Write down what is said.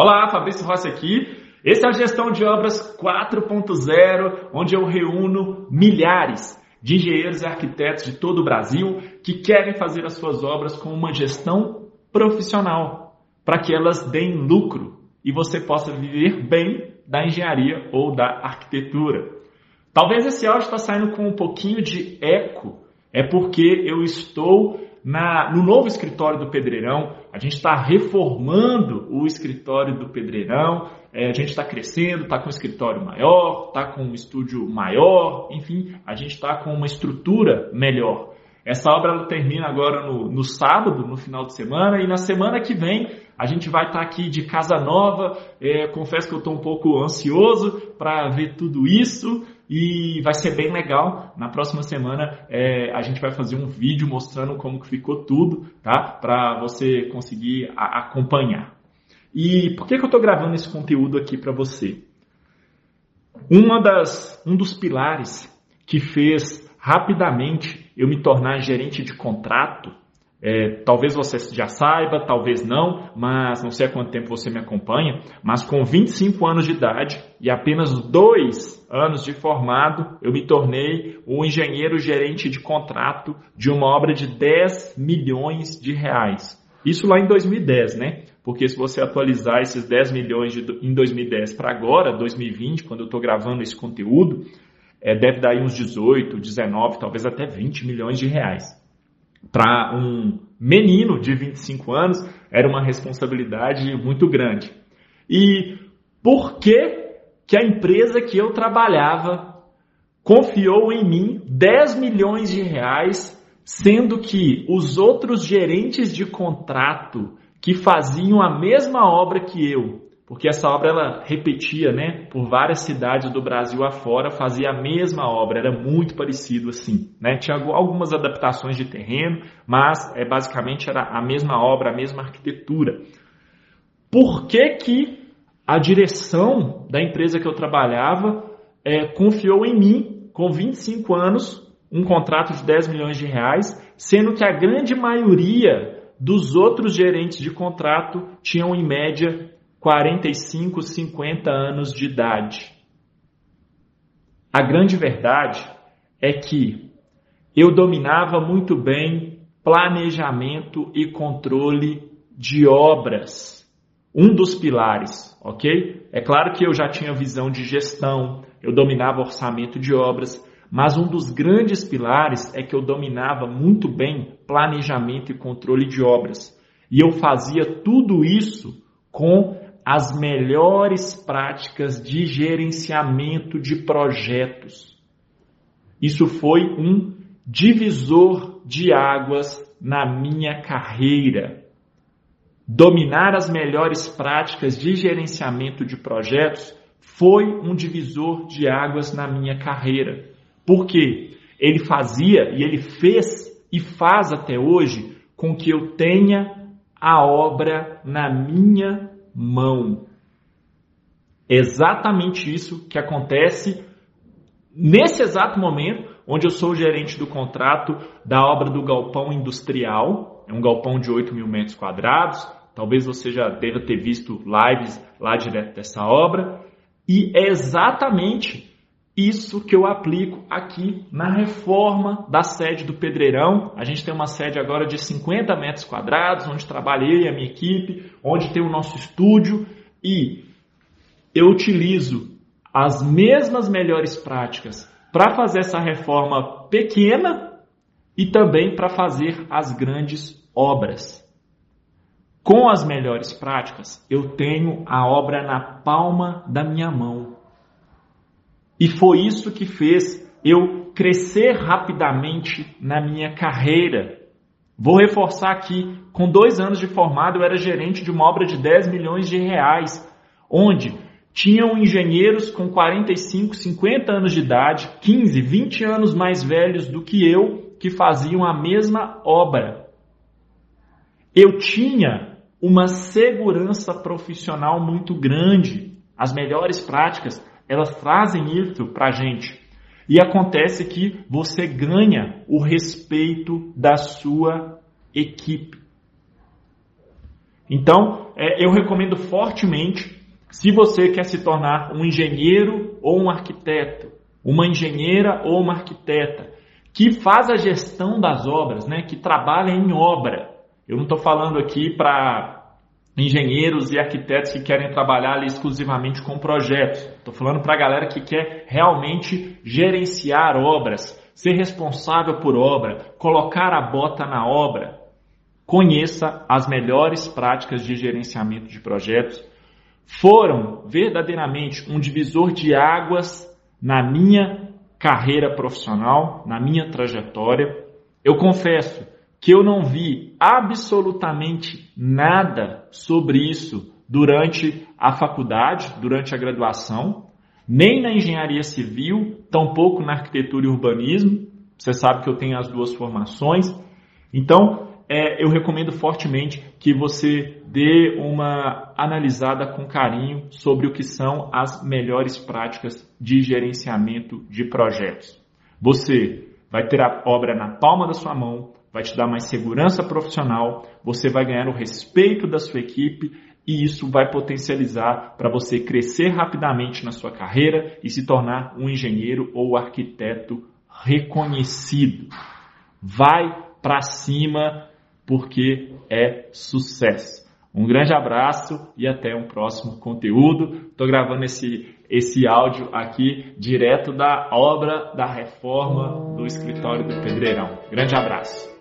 Olá, Fabrício Rossi aqui. Esse é a Gestão de Obras 4.0, onde eu reúno milhares de engenheiros e arquitetos de todo o Brasil que querem fazer as suas obras com uma gestão profissional, para que elas deem lucro e você possa viver bem da engenharia ou da arquitetura. Talvez esse áudio está saindo com um pouquinho de eco, é porque eu estou na, no novo escritório do Pedreirão. A gente está reformando o escritório do Pedreirão. É, a gente está crescendo, está com um escritório maior, está com um estúdio maior, enfim, a gente está com uma estrutura melhor. Essa obra ela termina agora no, no, sábado, no final de semana, e na semana que vem a gente vai estar tá aqui de casa nova. É, confesso que eu estou um pouco ansioso para ver tudo isso e vai ser bem legal. Na próxima semana é, a gente vai fazer um vídeo mostrando como que ficou tudo, tá? Para você conseguir a, acompanhar. E por que, que eu estou gravando esse conteúdo aqui para você? Uma das, um dos pilares que fez rapidamente eu me tornar gerente de contrato, é, talvez você já saiba, talvez não, mas não sei há quanto tempo você me acompanha, mas com 25 anos de idade e apenas dois anos de formado, eu me tornei o engenheiro gerente de contrato de uma obra de 10 milhões de reais. Isso lá em 2010, né? Porque se você atualizar esses 10 milhões de, em 2010 para agora, 2020, quando eu estou gravando esse conteúdo, é, deve dar aí uns 18, 19, talvez até 20 milhões de reais. Para um menino de 25 anos, era uma responsabilidade muito grande. E por que, que a empresa que eu trabalhava confiou em mim 10 milhões de reais, sendo que os outros gerentes de contrato que faziam a mesma obra que eu porque essa obra ela repetia, né, por várias cidades do Brasil afora, fazia a mesma obra, era muito parecido assim, né? Tinha algumas adaptações de terreno, mas é basicamente era a mesma obra, a mesma arquitetura. Por que que a direção da empresa que eu trabalhava é, confiou em mim com 25 anos um contrato de 10 milhões de reais, sendo que a grande maioria dos outros gerentes de contrato tinham em média 45, 50 anos de idade. A grande verdade é que eu dominava muito bem planejamento e controle de obras. Um dos pilares, ok? É claro que eu já tinha visão de gestão, eu dominava orçamento de obras, mas um dos grandes pilares é que eu dominava muito bem planejamento e controle de obras. E eu fazia tudo isso com as melhores práticas de gerenciamento de projetos. Isso foi um divisor de águas na minha carreira. Dominar as melhores práticas de gerenciamento de projetos foi um divisor de águas na minha carreira. Porque ele fazia e ele fez e faz até hoje com que eu tenha a obra na minha mão. Exatamente isso que acontece nesse exato momento, onde eu sou gerente do contrato da obra do galpão industrial. É um galpão de 8 mil metros quadrados. Talvez você já deva ter visto lives lá direto dessa obra. E é exatamente isso que eu aplico aqui na reforma da sede do Pedreirão. A gente tem uma sede agora de 50 metros quadrados, onde trabalhei a minha equipe, onde tem o nosso estúdio e eu utilizo as mesmas melhores práticas para fazer essa reforma pequena e também para fazer as grandes obras. Com as melhores práticas, eu tenho a obra na palma da minha mão. E foi isso que fez eu crescer rapidamente na minha carreira. Vou reforçar aqui: com dois anos de formado, eu era gerente de uma obra de 10 milhões de reais, onde tinham engenheiros com 45, 50 anos de idade, 15, 20 anos mais velhos do que eu, que faziam a mesma obra. Eu tinha uma segurança profissional muito grande, as melhores práticas elas trazem isso para a gente. E acontece que você ganha o respeito da sua equipe. Então, é, eu recomendo fortemente, se você quer se tornar um engenheiro ou um arquiteto, uma engenheira ou uma arquiteta, que faz a gestão das obras, né, que trabalha em obra. Eu não estou falando aqui para engenheiros e arquitetos que querem trabalhar ali exclusivamente com projetos. Estou falando para a galera que quer realmente gerenciar obras, ser responsável por obra, colocar a bota na obra. Conheça as melhores práticas de gerenciamento de projetos. Foram verdadeiramente um divisor de águas na minha carreira profissional, na minha trajetória. Eu confesso que eu não vi absolutamente nada sobre isso durante a faculdade, durante a graduação, nem na engenharia civil, tampouco na arquitetura e urbanismo. Você sabe que eu tenho as duas formações. Então, é, eu recomendo fortemente que você dê uma analisada com carinho sobre o que são as melhores práticas de gerenciamento de projetos. Você vai ter a obra na palma da sua mão, vai te dar mais segurança profissional, você vai ganhar o respeito da sua equipe e isso vai potencializar para você crescer rapidamente na sua carreira e se tornar um engenheiro ou arquiteto reconhecido. Vai para cima porque é sucesso. Um grande abraço e até um próximo conteúdo. Estou gravando esse, esse áudio aqui direto da obra da reforma do escritório do Pedreirão. Grande abraço.